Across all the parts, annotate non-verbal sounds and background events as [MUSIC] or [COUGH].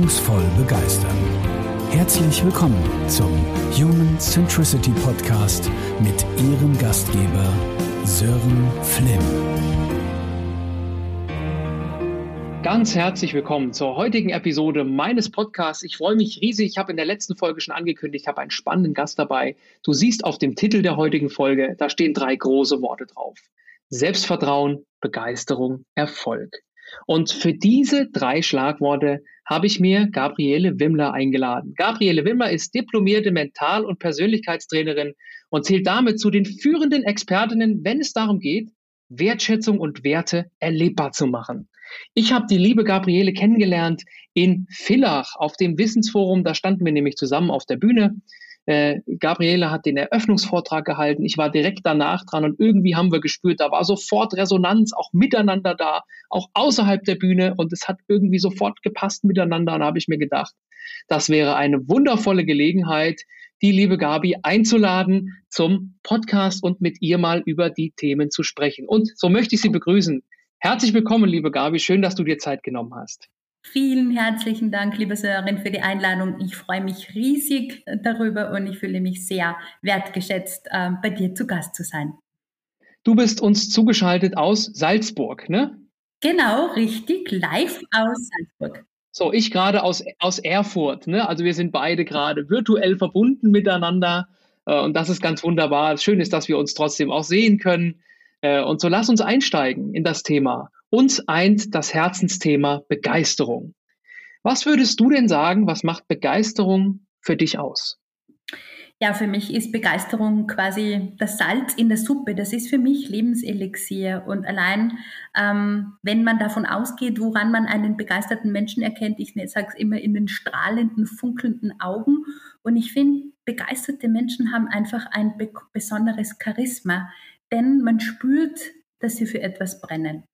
wirkungsvoll begeistern. Herzlich willkommen zum Human Centricity Podcast mit Ihrem Gastgeber Sören Flimm. Ganz herzlich willkommen zur heutigen Episode meines Podcasts. Ich freue mich riesig. Ich habe in der letzten Folge schon angekündigt, ich habe einen spannenden Gast dabei. Du siehst auf dem Titel der heutigen Folge, da stehen drei große Worte drauf. Selbstvertrauen, Begeisterung, Erfolg. Und für diese drei Schlagworte habe ich mir Gabriele Wimmler eingeladen. Gabriele Wimmler ist diplomierte Mental- und Persönlichkeitstrainerin und zählt damit zu den führenden Expertinnen, wenn es darum geht, Wertschätzung und Werte erlebbar zu machen. Ich habe die liebe Gabriele kennengelernt in Villach auf dem Wissensforum. Da standen wir nämlich zusammen auf der Bühne. Äh, Gabriele hat den Eröffnungsvortrag gehalten. Ich war direkt danach dran und irgendwie haben wir gespürt, da war sofort Resonanz, auch miteinander da, auch außerhalb der Bühne und es hat irgendwie sofort gepasst miteinander. Und da habe ich mir gedacht, das wäre eine wundervolle Gelegenheit, die liebe Gabi einzuladen zum Podcast und mit ihr mal über die Themen zu sprechen. Und so möchte ich Sie begrüßen. Herzlich willkommen, liebe Gabi. Schön, dass du dir Zeit genommen hast. Vielen herzlichen Dank, liebe Sören, für die Einladung. Ich freue mich riesig darüber und ich fühle mich sehr wertgeschätzt, äh, bei dir zu Gast zu sein. Du bist uns zugeschaltet aus Salzburg, ne? Genau, richtig, live aus Salzburg. So, ich gerade aus, aus Erfurt, ne? Also wir sind beide gerade virtuell verbunden miteinander äh, und das ist ganz wunderbar. Schön ist, dass wir uns trotzdem auch sehen können. Äh, und so lass uns einsteigen in das Thema. Uns eint das Herzensthema Begeisterung. Was würdest du denn sagen, was macht Begeisterung für dich aus? Ja, für mich ist Begeisterung quasi das Salz in der Suppe. Das ist für mich Lebenselixier. Und allein, ähm, wenn man davon ausgeht, woran man einen begeisterten Menschen erkennt, ich sage es immer in den strahlenden, funkelnden Augen. Und ich finde, begeisterte Menschen haben einfach ein besonderes Charisma, denn man spürt, dass sie für etwas brennen.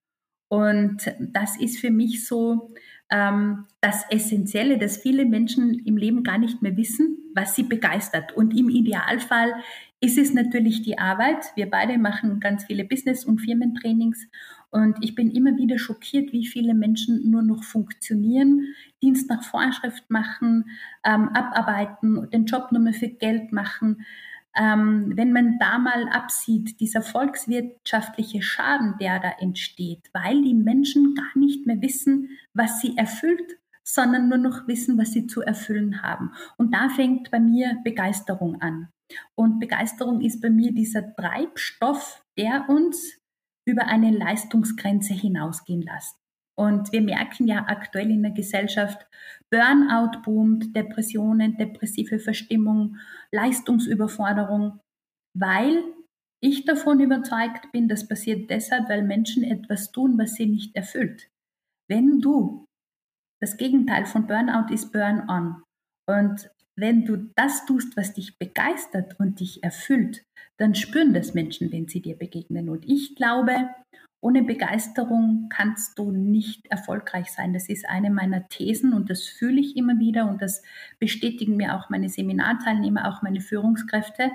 Und das ist für mich so ähm, das Essentielle, dass viele Menschen im Leben gar nicht mehr wissen, was sie begeistert. Und im Idealfall ist es natürlich die Arbeit. Wir beide machen ganz viele Business- und Firmentrainings. Und ich bin immer wieder schockiert, wie viele Menschen nur noch funktionieren, Dienst nach Vorschrift machen, ähm, abarbeiten, den Job nur mehr für Geld machen ähm, wenn man da mal absieht, dieser volkswirtschaftliche Schaden, der da entsteht, weil die Menschen gar nicht mehr wissen, was sie erfüllt, sondern nur noch wissen, was sie zu erfüllen haben. Und da fängt bei mir Begeisterung an. Und Begeisterung ist bei mir dieser Treibstoff, der uns über eine Leistungsgrenze hinausgehen lässt. Und wir merken ja aktuell in der Gesellschaft, Burnout boomt, Depressionen, depressive Verstimmung, Leistungsüberforderung, weil ich davon überzeugt bin, das passiert deshalb, weil Menschen etwas tun, was sie nicht erfüllt. Wenn du, das Gegenteil von Burnout ist Burn-on. Und wenn du das tust, was dich begeistert und dich erfüllt, dann spüren das Menschen, wenn sie dir begegnen. Und ich glaube, ohne Begeisterung kannst du nicht erfolgreich sein. Das ist eine meiner Thesen und das fühle ich immer wieder und das bestätigen mir auch meine Seminarteilnehmer, auch meine Führungskräfte.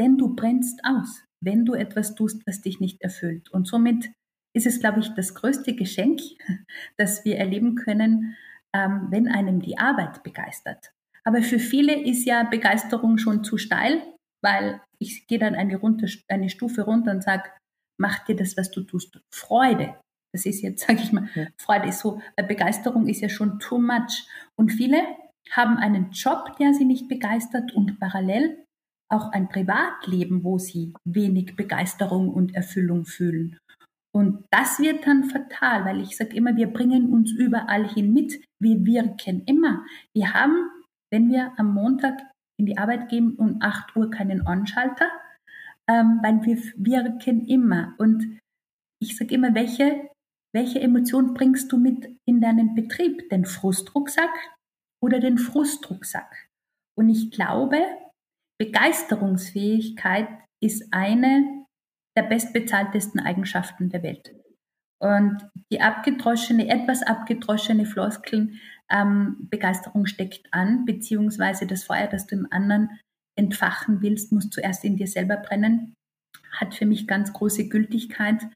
Denn du brennst aus, wenn du etwas tust, was dich nicht erfüllt. Und somit ist es, glaube ich, das größte Geschenk, [LAUGHS] das wir erleben können, ähm, wenn einem die Arbeit begeistert. Aber für viele ist ja Begeisterung schon zu steil, weil ich gehe dann eine, runter, eine Stufe runter und sage, macht dir das, was du tust, Freude. Das ist jetzt, [LAUGHS] sage ich mal, ja. Freude ist so, Begeisterung ist ja schon too much. Und viele haben einen Job, der sie nicht begeistert und parallel auch ein Privatleben, wo sie wenig Begeisterung und Erfüllung fühlen. Und das wird dann fatal, weil ich sage immer, wir bringen uns überall hin mit. Wir wirken immer. Wir haben, wenn wir am Montag in die Arbeit gehen um 8 Uhr keinen On-Schalter, ähm, weil wir wirken immer. Und ich sage immer, welche, welche Emotion bringst du mit in deinen Betrieb? Den Frustrucksack oder den Frustrucksack? Und ich glaube, Begeisterungsfähigkeit ist eine der bestbezahltesten Eigenschaften der Welt. Und die abgedroschene, etwas abgedroschene Floskeln, ähm, Begeisterung steckt an, beziehungsweise das Feuer, das du im anderen entfachen willst, muss zuerst in dir selber brennen, hat für mich ganz große Gültigkeit,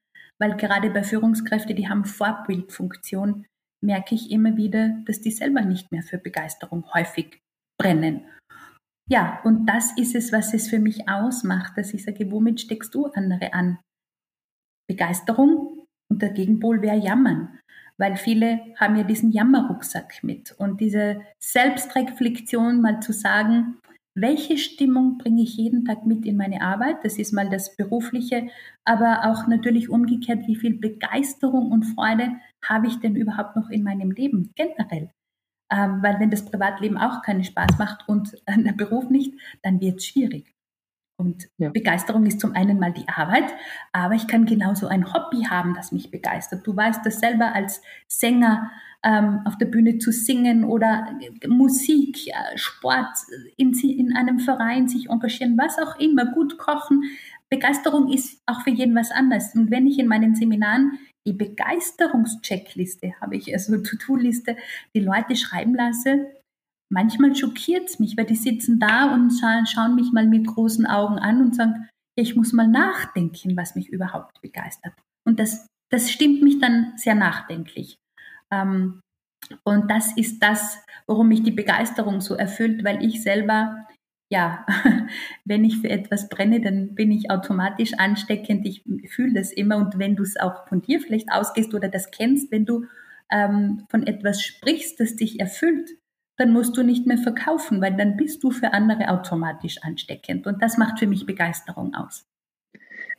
weil gerade bei Führungskräften, die haben Vorbildfunktion, merke ich immer wieder, dass die selber nicht mehr für Begeisterung häufig brennen. Ja, und das ist es, was es für mich ausmacht, dass ich sage, womit steckst du andere an? Begeisterung und der Gegenpol wäre Jammern, weil viele haben ja diesen Jammerrucksack mit und diese Selbstreflexion mal zu sagen, welche Stimmung bringe ich jeden Tag mit in meine Arbeit? Das ist mal das Berufliche, aber auch natürlich umgekehrt, wie viel Begeisterung und Freude habe ich denn überhaupt noch in meinem Leben generell? Ähm, weil wenn das Privatleben auch keinen Spaß macht und der Beruf nicht, dann wird es schwierig. Und ja. Begeisterung ist zum einen mal die Arbeit, aber ich kann genauso ein Hobby haben, das mich begeistert. Du weißt das selber als Sänger ähm, auf der Bühne zu singen oder Musik, äh, Sport, in, in einem Verein sich engagieren, was auch immer, gut kochen. Begeisterung ist auch für jeden was anderes. Und wenn ich in meinen Seminaren die Begeisterungscheckliste habe ich, also To-Do-Liste, die Leute schreiben lasse. Manchmal schockiert es mich, weil die sitzen da und schauen, schauen mich mal mit großen Augen an und sagen, ich muss mal nachdenken, was mich überhaupt begeistert. Und das, das stimmt mich dann sehr nachdenklich. Ähm, und das ist das, worum mich die Begeisterung so erfüllt, weil ich selber ja, [LAUGHS] wenn ich für etwas brenne, dann bin ich automatisch ansteckend. Ich fühle das immer. Und wenn du es auch von dir vielleicht ausgehst oder das kennst, wenn du ähm, von etwas sprichst, das dich erfüllt, dann musst du nicht mehr verkaufen, weil dann bist du für andere automatisch ansteckend. Und das macht für mich Begeisterung aus.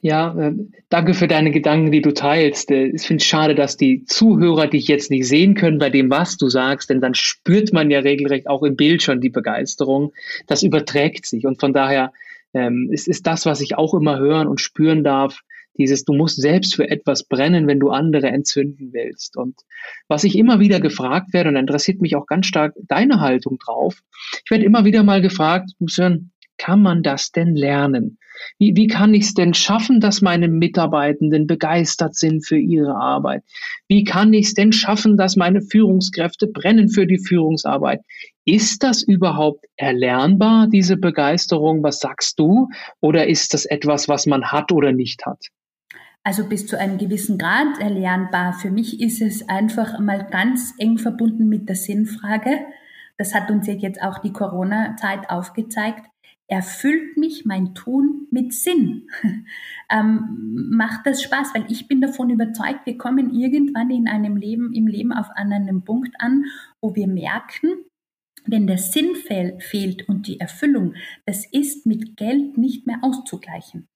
Ja, äh, danke für deine Gedanken, die du teilst. Äh, ich finde es schade, dass die Zuhörer dich jetzt nicht sehen können bei dem, was du sagst, denn dann spürt man ja regelrecht auch im Bild schon die Begeisterung. Das überträgt sich und von daher ähm, ist, ist das, was ich auch immer hören und spüren darf, dieses, du musst selbst für etwas brennen, wenn du andere entzünden willst. Und was ich immer wieder gefragt werde, und interessiert mich auch ganz stark deine Haltung drauf, ich werde immer wieder mal gefragt, kann man das denn lernen? Wie, wie kann ich es denn schaffen, dass meine Mitarbeitenden begeistert sind für ihre Arbeit? Wie kann ich es denn schaffen, dass meine Führungskräfte brennen für die Führungsarbeit? Ist das überhaupt erlernbar, diese Begeisterung? Was sagst du? Oder ist das etwas, was man hat oder nicht hat? Also bis zu einem gewissen Grad erlernbar. Für mich ist es einfach mal ganz eng verbunden mit der Sinnfrage. Das hat uns jetzt auch die Corona-Zeit aufgezeigt erfüllt mich mein Tun mit Sinn? [LAUGHS] ähm, macht das Spaß? Weil ich bin davon überzeugt, wir kommen irgendwann in einem Leben, im Leben auf einem Punkt an, wo wir merken, wenn der Sinn fehl, fehlt und die Erfüllung, das ist mit Geld nicht mehr auszugleichen.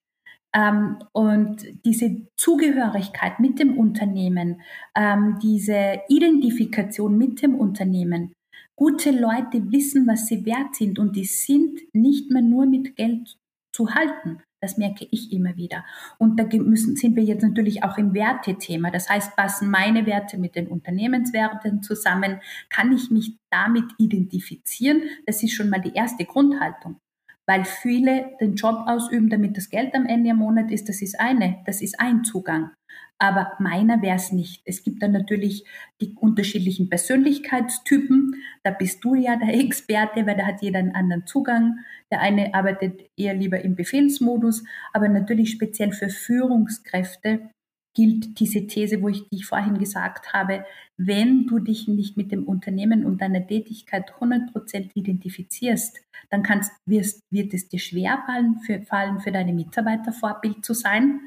Ähm, und diese Zugehörigkeit mit dem Unternehmen, ähm, diese Identifikation mit dem Unternehmen, Gute Leute wissen, was sie wert sind und die sind nicht mehr nur mit Geld zu halten. Das merke ich immer wieder. Und da müssen, sind wir jetzt natürlich auch im Wertethema. Das heißt, passen meine Werte mit den Unternehmenswerten zusammen? Kann ich mich damit identifizieren? Das ist schon mal die erste Grundhaltung. Weil viele den Job ausüben, damit das Geld am Ende im Monat ist. Das ist eine, das ist ein Zugang aber meiner wäre es nicht. Es gibt dann natürlich die unterschiedlichen Persönlichkeitstypen. Da bist du ja der [LAUGHS] Experte, weil da hat jeder einen anderen Zugang. Der eine arbeitet eher lieber im Befehlsmodus, aber natürlich speziell für Führungskräfte gilt diese These, wo ich, die ich vorhin gesagt habe, wenn du dich nicht mit dem Unternehmen und deiner Tätigkeit 100% identifizierst, dann kannst, wirst, wird es dir schwer fallen für, fallen, für deine Mitarbeiter Vorbild zu sein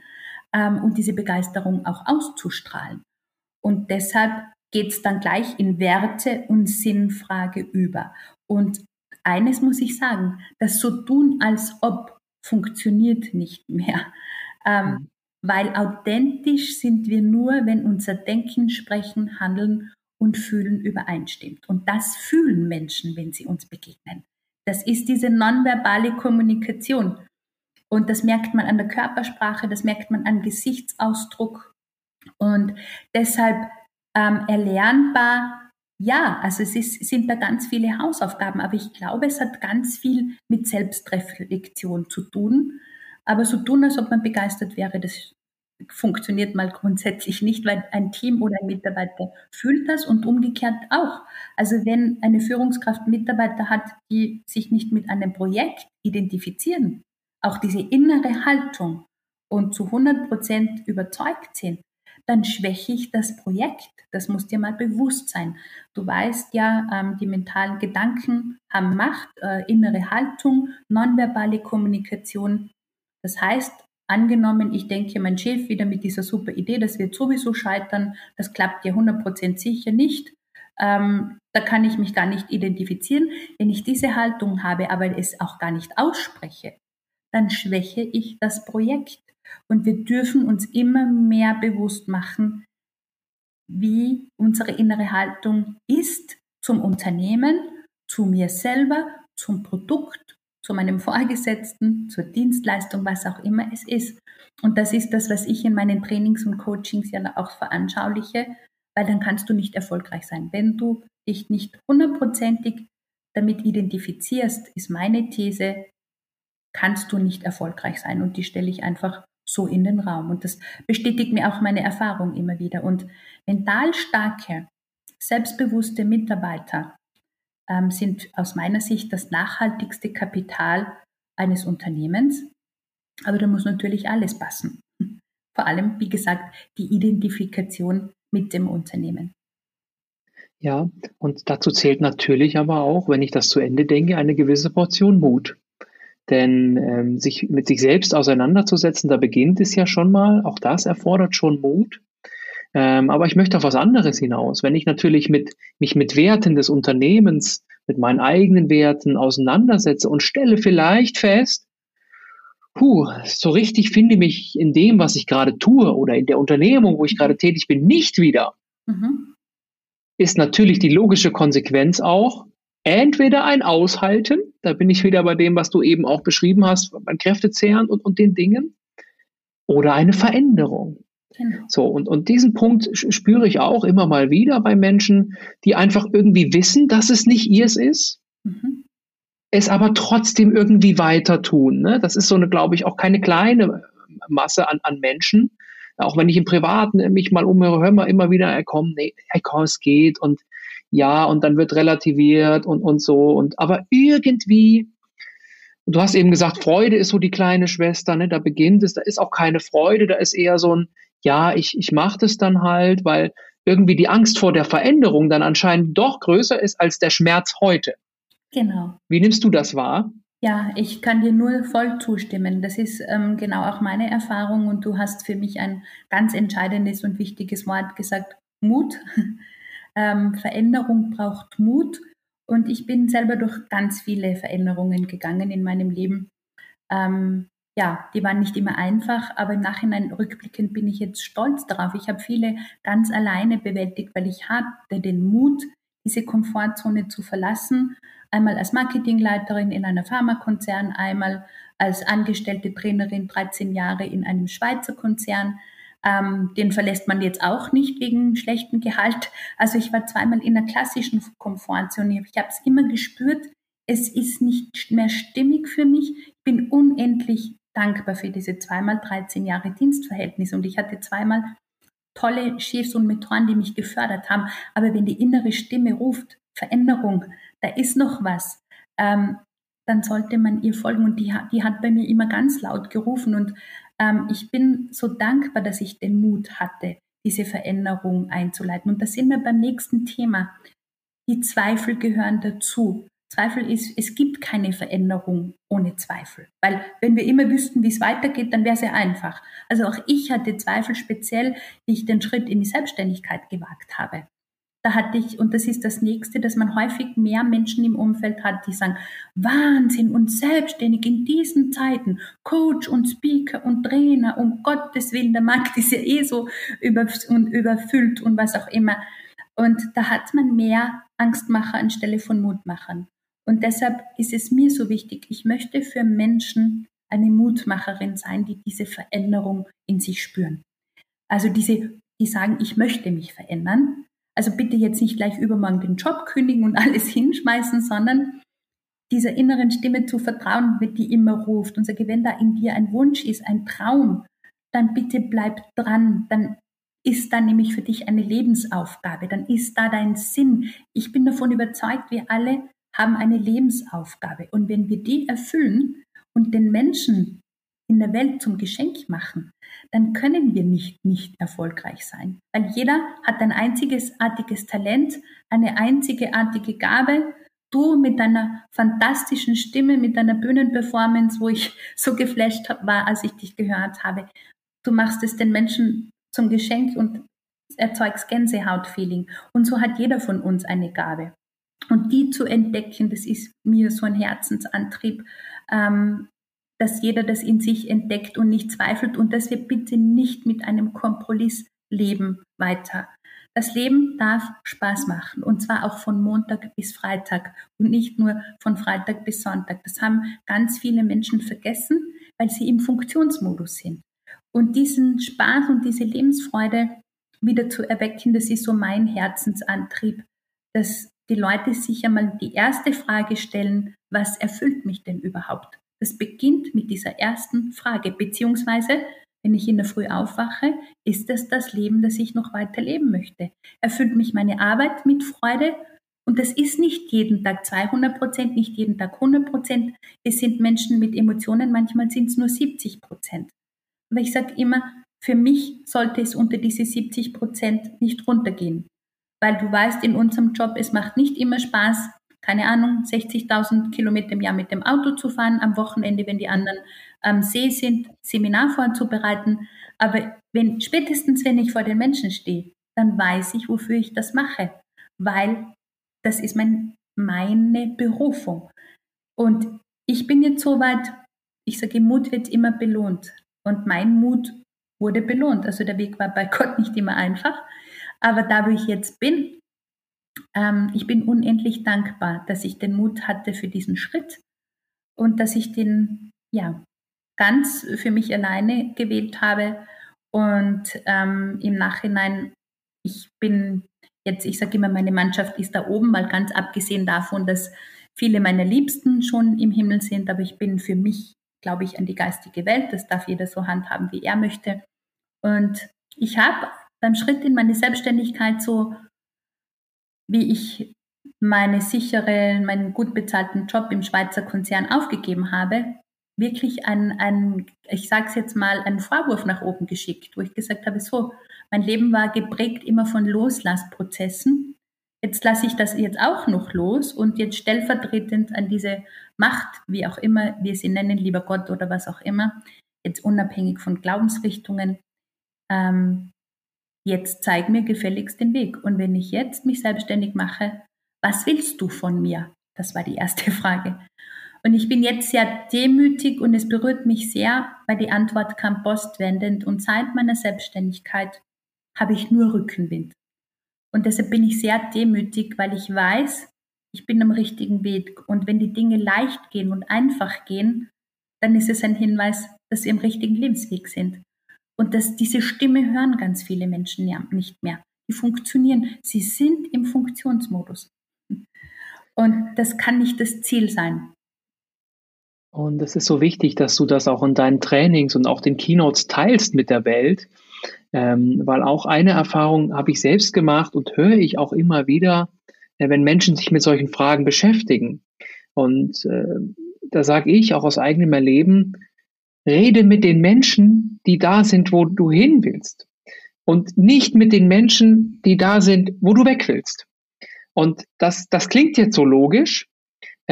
ähm, und diese Begeisterung auch auszustrahlen. Und deshalb geht es dann gleich in Werte und Sinnfrage über. Und eines muss ich sagen, das so tun, als ob funktioniert nicht mehr. Ähm, mhm. Weil authentisch sind wir nur, wenn unser Denken, Sprechen, Handeln und Fühlen übereinstimmt. Und das fühlen Menschen, wenn sie uns begegnen. Das ist diese nonverbale Kommunikation. Und das merkt man an der Körpersprache, das merkt man an Gesichtsausdruck. Und deshalb ähm, erlernbar, ja, also es ist, sind da ganz viele Hausaufgaben, aber ich glaube, es hat ganz viel mit Selbstreflexion zu tun. Aber so tun, als ob man begeistert wäre, das funktioniert mal grundsätzlich nicht, weil ein Team oder ein Mitarbeiter fühlt das und umgekehrt auch. Also wenn eine Führungskraft Mitarbeiter hat, die sich nicht mit einem Projekt identifizieren, auch diese innere Haltung und zu 100 Prozent überzeugt sind, dann schwäche ich das Projekt. Das muss dir mal bewusst sein. Du weißt ja, ähm, die mentalen Gedanken haben Macht, äh, innere Haltung, nonverbale Kommunikation. Das heißt, angenommen, ich denke, mein Chef wieder mit dieser super Idee, das wird sowieso scheitern, das klappt ja 100% sicher nicht. Ähm, da kann ich mich gar nicht identifizieren. Wenn ich diese Haltung habe, aber es auch gar nicht ausspreche, dann schwäche ich das Projekt. Und wir dürfen uns immer mehr bewusst machen, wie unsere innere Haltung ist zum Unternehmen, zu mir selber, zum Produkt, zu meinem Vorgesetzten, zur Dienstleistung, was auch immer es ist. Und das ist das, was ich in meinen Trainings und Coachings ja auch veranschauliche, weil dann kannst du nicht erfolgreich sein. Wenn du dich nicht hundertprozentig damit identifizierst, ist meine These, kannst du nicht erfolgreich sein. Und die stelle ich einfach so in den Raum. Und das bestätigt mir auch meine Erfahrung immer wieder. Und mental starke, selbstbewusste Mitarbeiter ähm, sind aus meiner Sicht das nachhaltigste Kapital eines Unternehmens. Aber da muss natürlich alles passen. Vor allem, wie gesagt, die Identifikation mit dem Unternehmen. Ja, und dazu zählt natürlich aber auch, wenn ich das zu Ende denke, eine gewisse Portion Mut. Denn ähm, sich mit sich selbst auseinanderzusetzen, da beginnt es ja schon mal. Auch das erfordert schon Mut. Ähm, aber ich möchte auf was anderes hinaus. Wenn ich natürlich mit, mich mit Werten des Unternehmens, mit meinen eigenen Werten auseinandersetze und stelle vielleicht fest, puh, so richtig finde ich mich in dem, was ich gerade tue oder in der Unternehmung, wo ich gerade tätig bin, nicht wieder, mhm. ist natürlich die logische Konsequenz auch, entweder ein Aushalten, da bin ich wieder bei dem, was du eben auch beschrieben hast, beim Kräftezehren und, und den Dingen, oder eine Veränderung. Genau. So, und, und diesen Punkt spüre ich auch immer mal wieder bei Menschen, die einfach irgendwie wissen, dass es nicht ihrs ist, mhm. es aber trotzdem irgendwie weiter tun. Ne? Das ist so eine, glaube ich, auch keine kleine Masse an, an Menschen. Auch wenn ich im Privaten mich mal umhöre, höre mal immer wieder, hey, komm, nee, hey, komm, es geht und ja, und dann wird relativiert und, und so. Und aber irgendwie, du hast eben gesagt, Freude ist so die kleine Schwester, ne? Da beginnt es, da ist auch keine Freude, da ist eher so ein, ja, ich, ich mache das dann halt, weil irgendwie die Angst vor der Veränderung dann anscheinend doch größer ist als der Schmerz heute. Genau. Wie nimmst du das wahr? Ja, ich kann dir nur voll zustimmen. Das ist ähm, genau auch meine Erfahrung und du hast für mich ein ganz entscheidendes und wichtiges Wort gesagt, Mut. Ähm, Veränderung braucht Mut und ich bin selber durch ganz viele Veränderungen gegangen in meinem Leben. Ähm, ja, die waren nicht immer einfach, aber im Nachhinein rückblickend bin ich jetzt stolz darauf. Ich habe viele ganz alleine bewältigt, weil ich hatte den Mut, diese Komfortzone zu verlassen. Einmal als Marketingleiterin in einer Pharmakonzern, einmal als angestellte Trainerin 13 Jahre in einem Schweizer Konzern. Ähm, den verlässt man jetzt auch nicht wegen schlechtem Gehalt. Also ich war zweimal in der klassischen Komfortzone. Ich habe es immer gespürt, es ist nicht mehr stimmig für mich. Ich bin unendlich dankbar für diese zweimal 13 Jahre Dienstverhältnis und ich hatte zweimal tolle Chefs und Mentoren, die mich gefördert haben. Aber wenn die innere Stimme ruft, Veränderung, da ist noch was, ähm, dann sollte man ihr folgen. Und die, die hat bei mir immer ganz laut gerufen. Und ähm, ich bin so dankbar, dass ich den Mut hatte, diese Veränderung einzuleiten. Und da sind wir beim nächsten Thema. Die Zweifel gehören dazu. Zweifel ist, es gibt keine Veränderung ohne Zweifel. Weil wenn wir immer wüssten, wie es weitergeht, dann wäre es ja einfach. Also auch ich hatte Zweifel speziell, wie ich den Schritt in die Selbstständigkeit gewagt habe da hatte ich, und das ist das nächste, dass man häufig mehr Menschen im Umfeld hat, die sagen, Wahnsinn und selbstständig in diesen Zeiten, Coach und Speaker und Trainer, um Gottes Willen, der Markt ist ja eh so überfüllt und was auch immer. Und da hat man mehr Angstmacher anstelle von Mutmachern. Und deshalb ist es mir so wichtig, ich möchte für Menschen eine Mutmacherin sein, die diese Veränderung in sich spüren. Also diese, die sagen, ich möchte mich verändern, also bitte jetzt nicht gleich übermorgen den Job kündigen und [LAUGHS] alles hinschmeißen, sondern dieser inneren Stimme zu vertrauen, die immer ruft. Und sage, wenn da in dir ein Wunsch ist, ein Traum, dann bitte bleib dran, dann ist da nämlich für dich eine Lebensaufgabe, dann ist da dein Sinn. Ich bin davon überzeugt, wir alle haben eine Lebensaufgabe. Und wenn wir die erfüllen und den Menschen in der Welt zum Geschenk machen, dann können wir nicht nicht erfolgreich sein. Weil jeder hat ein einzigartiges Talent, eine einzigartige Gabe. Du mit deiner fantastischen Stimme, mit deiner Bühnenperformance, wo ich [LAUGHS] so geflasht war, als ich dich gehört habe. Du machst es den Menschen zum Geschenk und erzeugst Gänsehautfeeling. Und so hat jeder von uns eine Gabe. Und die zu entdecken, das ist mir so ein Herzensantrieb, ähm, dass jeder das in sich entdeckt und nicht zweifelt und dass wir bitte nicht mit einem Kompromiss leben weiter. Das Leben darf Spaß machen und zwar auch von Montag bis Freitag und nicht nur von Freitag bis Sonntag. Das haben ganz viele Menschen vergessen, weil sie im Funktionsmodus sind. Und diesen Spaß und diese Lebensfreude wieder zu erwecken, das ist so mein Herzensantrieb, dass die Leute sich einmal die erste Frage stellen, was erfüllt mich denn überhaupt? Das beginnt mit dieser ersten Frage, beziehungsweise wenn ich in der Früh aufwache, ist das das Leben, das ich noch weiter leben möchte? Erfüllt mich meine Arbeit mit Freude? Und das ist nicht jeden Tag 200 Prozent, nicht jeden Tag 100 Prozent. Es sind Menschen mit Emotionen, manchmal sind es nur 70 Prozent. Aber ich sage immer, für mich sollte es unter diese 70 Prozent nicht runtergehen. Weil du weißt, in unserem Job, es macht nicht immer Spaß, keine Ahnung, 60.000 Kilometer im Jahr mit dem Auto zu fahren, am Wochenende, wenn die anderen am See sind, Seminar vorzubereiten. Aber wenn, spätestens wenn ich vor den Menschen stehe, dann weiß ich, wofür ich das mache. Weil das ist mein, meine Berufung. Und ich bin jetzt so weit, ich sage, Mut wird immer belohnt. Und mein Mut wurde belohnt. Also der Weg war bei [LAUGHS] Gott nicht immer einfach. Aber da, wo ich jetzt bin, ähm, ich bin unendlich dankbar, dass ich den Mut hatte für diesen Schritt und dass ich den ja ganz für mich alleine gewählt habe. Und ähm, im Nachhinein, ich bin jetzt, ich sage immer, meine Mannschaft ist da oben, weil ganz abgesehen davon, dass viele meiner Liebsten schon im Himmel sind, aber ich bin für mich, glaube ich, an die geistige Welt. Das darf jeder so handhaben, wie er möchte. Und ich habe beim Schritt in meine Selbstständigkeit so wie ich meine sichere, meinen gut bezahlten Job im Schweizer Konzern aufgegeben habe, wirklich ein, ein ich sage es jetzt mal, einen Vorwurf nach oben geschickt, wo ich gesagt habe, so, mein Leben war geprägt immer von Loslassprozessen. Jetzt lasse ich das jetzt auch noch los und jetzt stellvertretend an diese Macht, wie auch immer wir sie nennen, lieber Gott oder was auch immer, jetzt unabhängig von Glaubensrichtungen, ähm, Jetzt zeig mir gefälligst den Weg. Und wenn ich jetzt mich selbstständig mache, was willst du von mir? Das war die erste [LAUGHS] Frage. Und ich bin jetzt sehr demütig und es berührt mich sehr, weil die Antwort kam postwendend und seit meiner Selbstständigkeit habe ich nur Rückenwind. Und deshalb bin ich sehr demütig, weil ich weiß, ich bin am richtigen Weg. Und wenn die Dinge leicht gehen und einfach gehen, dann ist es ein Hinweis, dass wir im richtigen Lebensweg sind. Und dass diese Stimme hören ganz viele Menschen nicht mehr. Die funktionieren. Sie sind im Funktionsmodus. Und das kann nicht das Ziel sein. Und es ist so wichtig, dass du das auch in deinen Trainings und auch den Keynotes teilst mit der Welt, ähm, weil auch eine Erfahrung habe ich selbst gemacht und höre ich auch immer wieder, äh, wenn Menschen sich mit solchen Fragen beschäftigen. Und äh, da sage ich auch aus eigenem Erleben, Rede mit den Menschen, die da sind, wo du hin willst. Und nicht mit den Menschen, die da sind, wo du weg willst. Und das, das klingt jetzt so logisch,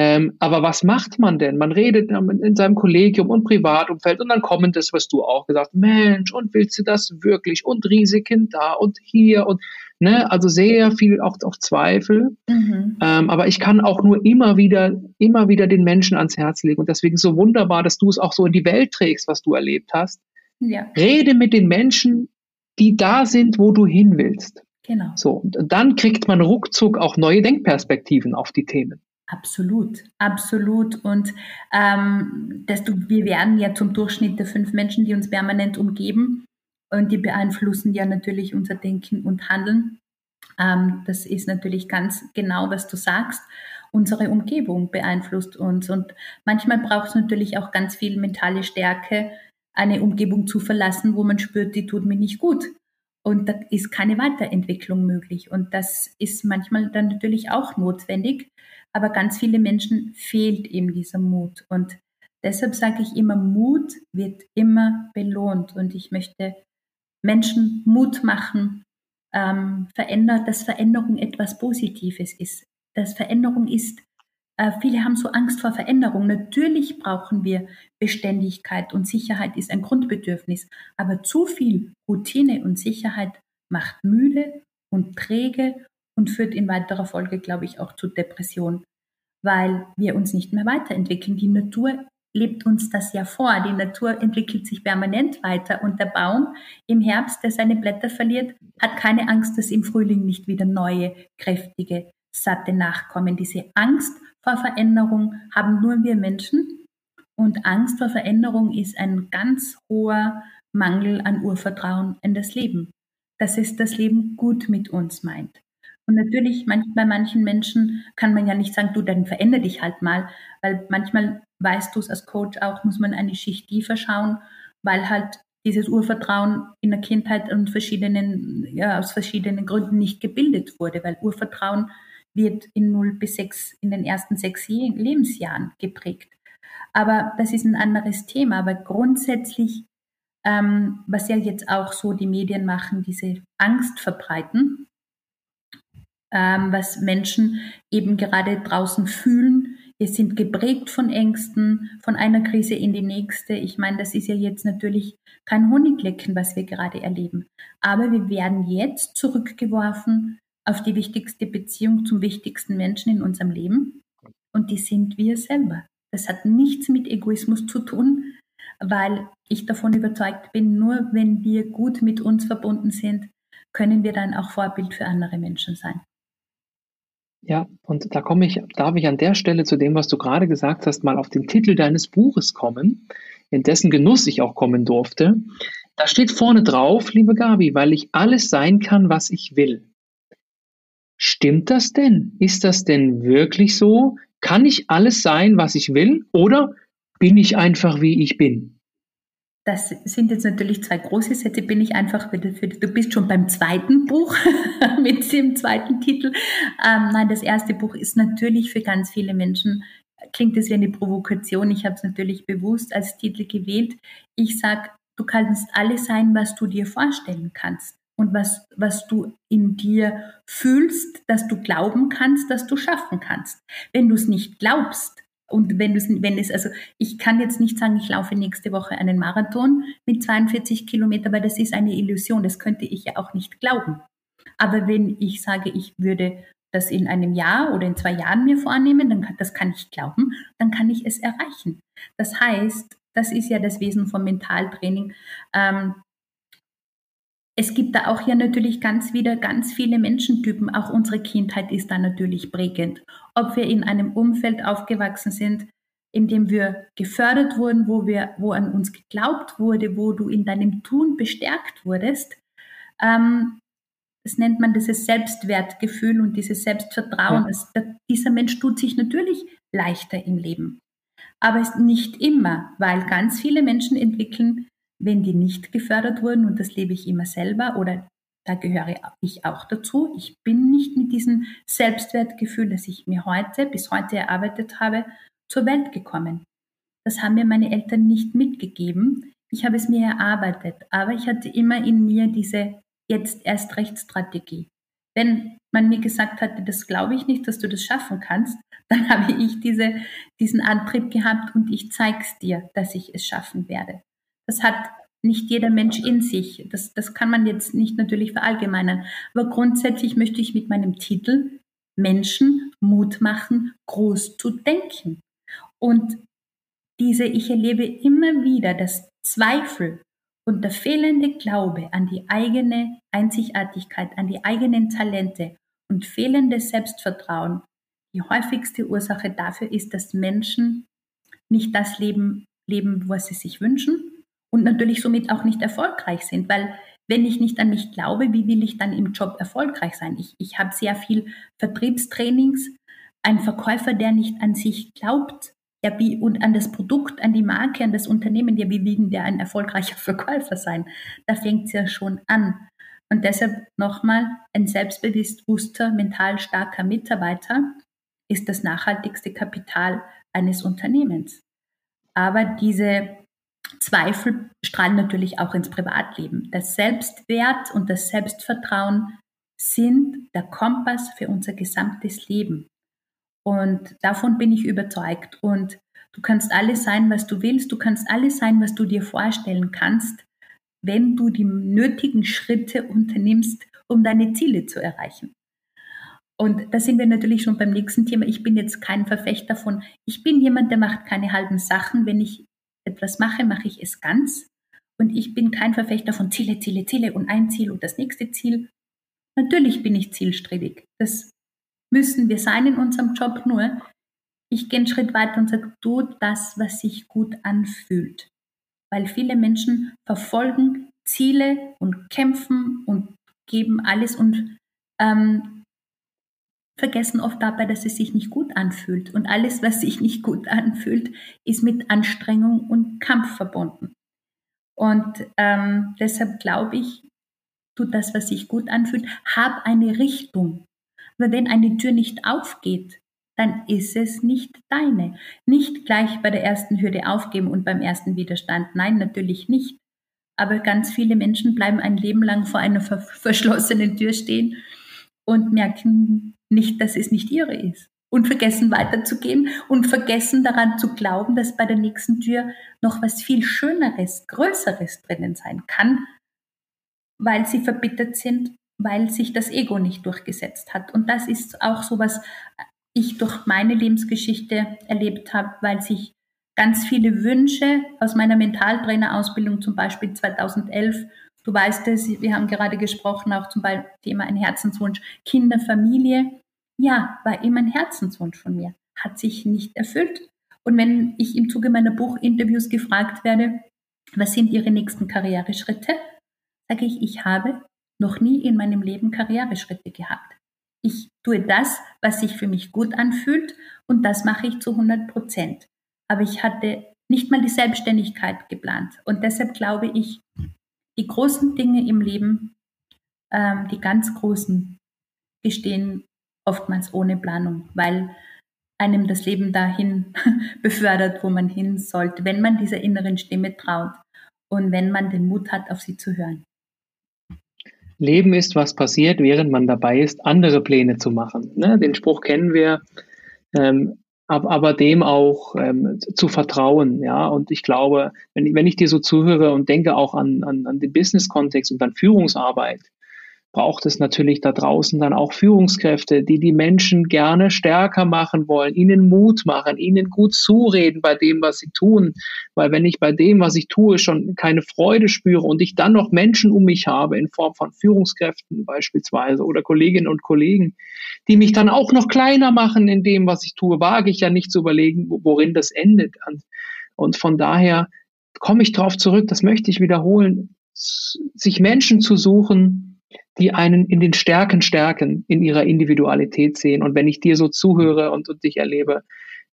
ähm, aber was macht man denn? Man redet in seinem Kollegium und Privatumfeld und dann kommen das, was du auch gesagt, Mensch, und willst du das wirklich? Und Risiken da und hier und Ne? Also sehr viel auch, auch Zweifel. Mhm. Ähm, aber ich kann auch nur immer wieder, immer wieder den Menschen ans Herz legen. Und deswegen so wunderbar, dass du es auch so in die Welt trägst, was du erlebt hast. Ja. Rede mit den Menschen, die da sind, wo du hin willst. Genau. So, und dann kriegt man ruckzuck auch neue Denkperspektiven auf die Themen. Absolut, absolut. Und ähm, desto, wir werden ja zum Durchschnitt der fünf Menschen, die uns permanent umgeben. Und die beeinflussen ja natürlich unser Denken und Handeln. Ähm, das ist natürlich ganz genau, was du sagst. Unsere Umgebung beeinflusst uns. Und manchmal braucht es natürlich auch ganz viel mentale Stärke, eine Umgebung zu verlassen, wo man spürt, die tut mir nicht gut. Und da ist keine Weiterentwicklung möglich. Und das ist manchmal dann natürlich auch notwendig. Aber ganz viele Menschen fehlt eben dieser Mut. Und deshalb sage ich immer, Mut wird immer belohnt und ich möchte Menschen Mut machen, ähm, verändert, dass Veränderung etwas Positives ist. Dass Veränderung ist, äh, viele haben so Angst vor Veränderung. Natürlich brauchen wir Beständigkeit und Sicherheit ist ein Grundbedürfnis, aber zu viel Routine und Sicherheit macht müde und träge und führt in weiterer Folge, glaube ich, auch zu Depression, weil wir uns nicht mehr weiterentwickeln. Die Natur lebt uns das ja vor. Die Natur entwickelt sich permanent weiter und der Baum im Herbst, der seine Blätter verliert, hat keine Angst, dass im Frühling nicht wieder neue, kräftige, satte nachkommen. Diese Angst vor Veränderung haben nur wir Menschen und Angst vor Veränderung ist ein ganz hoher Mangel an Urvertrauen in das Leben, dass es das Leben gut mit uns meint. Und natürlich, manch, bei manchen Menschen kann man ja nicht sagen, du, dann verändere dich halt mal, weil manchmal weißt du es als Coach auch, muss man eine Schicht tiefer schauen, weil halt dieses Urvertrauen in der Kindheit und verschiedenen, ja, aus verschiedenen Gründen nicht gebildet wurde, weil Urvertrauen wird in 0 bis 6, in den ersten sechs Lebensjahren geprägt. Aber das ist ein anderes Thema. Aber grundsätzlich, ähm, was ja jetzt auch so die Medien machen, diese Angst verbreiten, ähm, was Menschen eben gerade draußen fühlen. Wir sind geprägt von Ängsten, von einer Krise in die nächste. Ich meine, das ist ja jetzt natürlich kein Honiglecken, was wir gerade erleben. Aber wir werden jetzt zurückgeworfen auf die wichtigste Beziehung zum wichtigsten Menschen in unserem Leben. Und die sind wir selber. Das hat nichts mit Egoismus zu tun, weil ich davon überzeugt bin, nur wenn wir gut mit uns verbunden sind, können wir dann auch Vorbild für andere Menschen sein. Ja, und da komme ich, darf ich an der Stelle zu dem, was du gerade gesagt hast, mal auf den Titel deines Buches kommen, in dessen Genuss ich auch kommen durfte. Da steht vorne drauf, liebe Gabi, weil ich alles sein kann, was ich will. Stimmt das denn? Ist das denn wirklich so? Kann ich alles sein, was ich will? Oder bin ich einfach, wie ich bin? Das sind jetzt natürlich zwei große Sätze, bin ich einfach, für, für, du bist schon beim zweiten Buch [LAUGHS] mit dem zweiten Titel. Ähm, nein, das erste Buch ist natürlich für ganz viele Menschen, klingt es wie eine Provokation. Ich habe es natürlich bewusst als Titel gewählt. Ich sage, du kannst alles sein, was du dir vorstellen kannst und was, was du in dir fühlst, dass du glauben kannst, dass du schaffen kannst. Wenn du es nicht glaubst, und wenn, du wenn es, also ich kann jetzt nicht sagen, ich laufe nächste Woche einen Marathon mit 42 Kilometer, weil das ist eine Illusion. Das könnte ich ja auch nicht glauben. Aber wenn ich sage, ich würde das in einem Jahr oder in zwei Jahren mir vornehmen, dann kann, das kann ich glauben, dann kann ich es erreichen. Das heißt, das ist ja das Wesen vom Mentaltraining. Ähm, es gibt da auch ja natürlich ganz wieder ganz viele Menschentypen. Auch unsere Kindheit ist da natürlich prägend. Ob wir in einem Umfeld aufgewachsen sind, in dem wir gefördert wurden, wo wir, wo an uns geglaubt wurde, wo du in deinem Tun bestärkt wurdest. Ähm, das nennt man dieses Selbstwertgefühl und dieses Selbstvertrauen. Ja. Das, dieser Mensch tut sich natürlich leichter im Leben. Aber es nicht immer, weil ganz viele Menschen entwickeln wenn die nicht gefördert wurden, und das lebe ich immer selber oder da gehöre ich auch dazu. Ich bin nicht mit diesem Selbstwertgefühl, das ich mir heute, bis heute erarbeitet habe, zur Welt gekommen. Das haben mir meine Eltern nicht mitgegeben. Ich habe es mir erarbeitet, aber ich hatte immer in mir diese jetzt erst recht Strategie. Wenn man mir gesagt hatte, das glaube ich nicht, dass du das schaffen kannst, [LAUGHS] dann habe ich diese, diesen Antrieb gehabt und ich zeige es dir, dass ich es schaffen werde. Das hat nicht jeder Mensch in sich. Das, das kann man jetzt nicht natürlich verallgemeinern. Aber grundsätzlich möchte ich mit meinem Titel Menschen Mut machen, groß zu denken. Und diese, ich erlebe immer wieder, dass Zweifel und der fehlende Glaube an die eigene Einzigartigkeit, an die eigenen Talente und fehlendes Selbstvertrauen die häufigste Ursache dafür ist, dass Menschen nicht das Leben leben, was sie sich wünschen und natürlich somit auch nicht erfolgreich sind, weil wenn ich nicht an mich glaube, wie will ich dann im Job erfolgreich sein? Ich, ich habe sehr viel Vertriebstrainings. Ein Verkäufer, der nicht an sich glaubt ja, wie, und an das Produkt, an die Marke, an das Unternehmen, ja, wie will der ein erfolgreicher [LAUGHS] Verkäufer sein? Da fängt es ja schon an. Und deshalb nochmal, ein selbstbewusster, mental starker Mitarbeiter ist das nachhaltigste Kapital eines Unternehmens. Aber diese Zweifel strahlen natürlich auch ins Privatleben. Das Selbstwert und das Selbstvertrauen sind der Kompass für unser gesamtes Leben. Und davon bin ich überzeugt. Und du kannst alles sein, was du willst. Du kannst alles sein, was du dir vorstellen kannst, wenn du die nötigen Schritte unternimmst, um deine Ziele zu erreichen. Und da sind wir natürlich schon beim nächsten Thema. Ich bin jetzt kein Verfechter von, ich bin jemand, der macht keine halben Sachen. Wenn ich etwas mache, mache ich es ganz. Und ich bin kein Verfechter von Ziele, Ziele, Ziele und ein Ziel und das nächste Ziel. Natürlich bin ich zielstrebig. Das müssen wir sein in unserem Job. Nur, ich gehe einen Schritt weiter und sage, tu das, was sich gut anfühlt. Weil viele Menschen verfolgen Ziele und kämpfen und geben alles und ähm, vergessen oft dabei, dass es sich nicht gut anfühlt. Und alles, was sich nicht gut anfühlt, ist mit Anstrengung und Kampf verbunden. Und ähm, deshalb glaube ich, tut das, was sich gut anfühlt, hab eine Richtung. Aber wenn eine Tür nicht aufgeht, dann ist es nicht deine. Nicht gleich bei der ersten Hürde aufgeben und beim ersten Widerstand. Nein, natürlich nicht. Aber ganz viele Menschen bleiben ein Leben lang vor einer verschlossenen Tür stehen und merken nicht, dass es nicht ihre ist. Und vergessen weiterzugehen und vergessen daran zu glauben, dass bei der nächsten Tür noch was viel Schöneres, Größeres drinnen sein kann, weil sie verbittert sind, weil sich das Ego nicht durchgesetzt hat. Und das ist auch so, was ich durch meine Lebensgeschichte erlebt habe, weil sich ganz viele Wünsche aus meiner Mentaltrainerausbildung, zum Beispiel 2011, Du weißt es, wir haben gerade gesprochen, auch zum Beispiel Thema ein Herzenswunsch, Kinder, Familie. Ja, war immer ein Herzenswunsch von mir, hat sich nicht erfüllt. Und wenn ich im Zuge meiner Buchinterviews gefragt werde, was sind Ihre nächsten Karriereschritte, sage ich, ich habe noch nie in meinem Leben Karriereschritte gehabt. Ich tue das, was sich für mich gut anfühlt und das mache ich zu 100 Prozent. Aber ich hatte nicht mal die Selbstständigkeit geplant. Und deshalb glaube ich, die großen Dinge im Leben, ähm, die ganz großen, geschehen oftmals ohne Planung, weil einem das Leben dahin [LAUGHS] befördert, wo man hin sollte, wenn man dieser inneren Stimme traut und wenn man den Mut hat, auf sie zu hören. Leben ist, was passiert, während man dabei ist, andere Pläne zu machen. Ne? Den Spruch kennen wir. Ähm, aber dem auch ähm, zu vertrauen, ja. Und ich glaube, wenn, wenn ich dir so zuhöre und denke auch an, an, an den Business-Kontext und an Führungsarbeit, braucht es natürlich da draußen dann auch Führungskräfte, die die Menschen gerne stärker machen wollen, ihnen Mut machen, ihnen gut zureden bei dem, was sie tun. Weil wenn ich bei dem, was ich tue, schon keine Freude spüre und ich dann noch Menschen um mich habe in Form von Führungskräften beispielsweise oder Kolleginnen und Kollegen, die mich dann auch noch kleiner machen in dem, was ich tue, wage ich ja nicht zu überlegen, worin das endet. Und von daher komme ich darauf zurück, das möchte ich wiederholen, sich Menschen zu suchen, die einen in den Stärken stärken, in ihrer Individualität sehen. Und wenn ich dir so zuhöre und, und dich erlebe,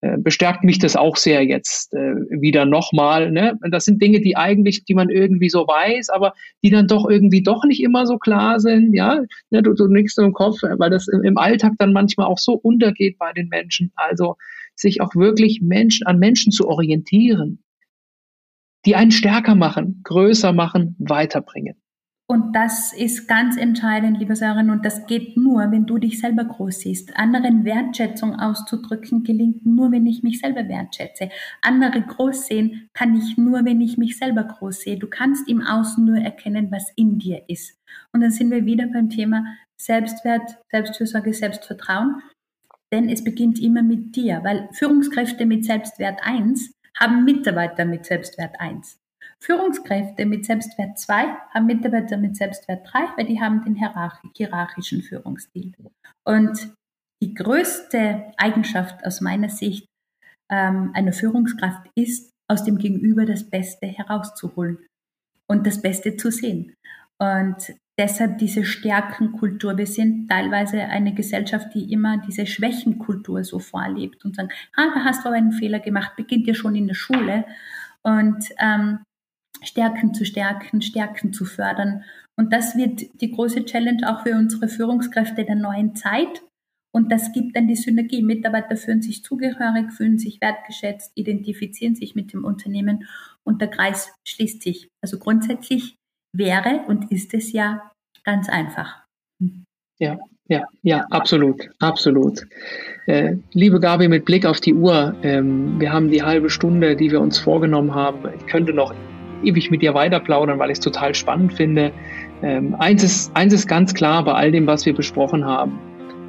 äh, bestärkt mich das auch sehr jetzt äh, wieder nochmal. Ne? Das sind Dinge, die eigentlich, die man irgendwie so weiß, aber die dann doch irgendwie doch nicht immer so klar sind. Ja, ja du, du nickst im Kopf, weil das im Alltag dann manchmal auch so untergeht bei den Menschen. Also sich auch wirklich Menschen an Menschen zu orientieren, die einen stärker machen, größer machen, weiterbringen. Und das ist ganz entscheidend, liebe Sören, und das geht nur, wenn du dich selber groß siehst. Anderen Wertschätzung auszudrücken gelingt nur, wenn ich mich selber wertschätze. Andere groß sehen kann ich nur, wenn ich mich selber groß sehe. Du kannst im Außen nur erkennen, was in dir ist. Und dann sind wir wieder beim Thema Selbstwert, Selbstfürsorge, Selbstvertrauen. Denn es beginnt immer mit dir, weil Führungskräfte mit Selbstwert 1 haben Mitarbeiter mit Selbstwert 1. Führungskräfte mit Selbstwert 2 haben Mitarbeiter mit Selbstwert 3, weil die haben den hierarchischen Führungsstil. Und die größte Eigenschaft aus meiner Sicht ähm, einer Führungskraft ist, aus dem Gegenüber das Beste herauszuholen und das Beste zu sehen. Und deshalb diese Stärkenkultur. Wir sind teilweise eine Gesellschaft, die immer diese Schwächenkultur so vorlebt und sagt, ah, da hast du aber einen Fehler gemacht, beginnt ja schon in der Schule. Und ähm, Stärken zu stärken, Stärken zu fördern. Und das wird die große Challenge auch für unsere Führungskräfte der neuen Zeit. Und das gibt dann die Synergie. Mitarbeiter fühlen sich zugehörig, fühlen sich wertgeschätzt, identifizieren sich mit dem Unternehmen und der Kreis schließt sich. Also grundsätzlich wäre und ist es ja ganz einfach. Ja, ja, ja, absolut, absolut. Äh, liebe Gabi, mit Blick auf die Uhr, ähm, wir haben die halbe Stunde, die wir uns vorgenommen haben. Ich könnte noch ewig mit dir weiter plaudern, weil ich es total spannend finde. Ähm, eins, ist, eins ist ganz klar bei all dem, was wir besprochen haben.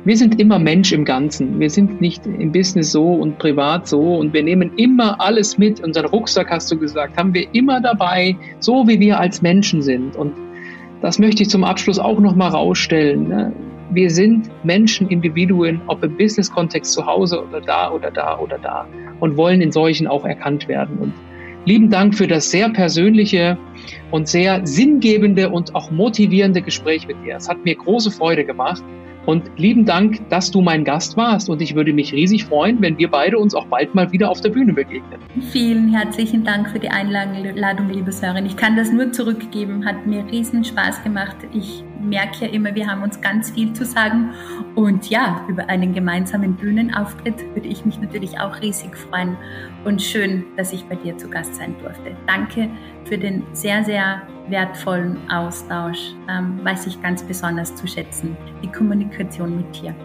Wir sind immer Mensch im Ganzen. Wir sind nicht im Business so und privat so und wir nehmen immer alles mit. Unseren Rucksack, hast du gesagt, haben wir immer dabei, so wie wir als Menschen sind. Und das möchte ich zum Abschluss auch nochmal rausstellen. Ne? Wir sind Menschen, Individuen, ob im Business-Kontext zu Hause oder da oder da oder da und wollen in solchen auch erkannt werden. Und lieben Dank für das sehr persönliche und sehr sinngebende und auch motivierende Gespräch mit dir. Es hat mir große Freude gemacht. Und lieben Dank, dass du mein Gast warst. Und ich würde mich riesig freuen, wenn wir beide uns auch bald mal wieder auf der Bühne begegnen. Vielen herzlichen Dank für die Einladung, liebe Sören. Ich kann das nur zurückgeben. Hat mir riesen Spaß gemacht. Ich merke ja immer, wir haben uns ganz viel zu sagen. Und ja, über einen gemeinsamen Bühnenauftritt würde ich mich natürlich auch riesig freuen. Und schön, dass ich bei dir zu Gast sein durfte. Danke für den sehr, sehr wertvollen Austausch ähm, weiß ich ganz besonders zu schätzen, die Kommunikation mit dir.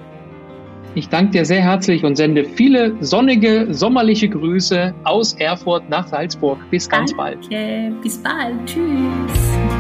Ich danke dir sehr herzlich und sende viele sonnige, sommerliche Grüße aus Erfurt nach Salzburg. Bis ganz danke. bald. Bis bald. Tschüss.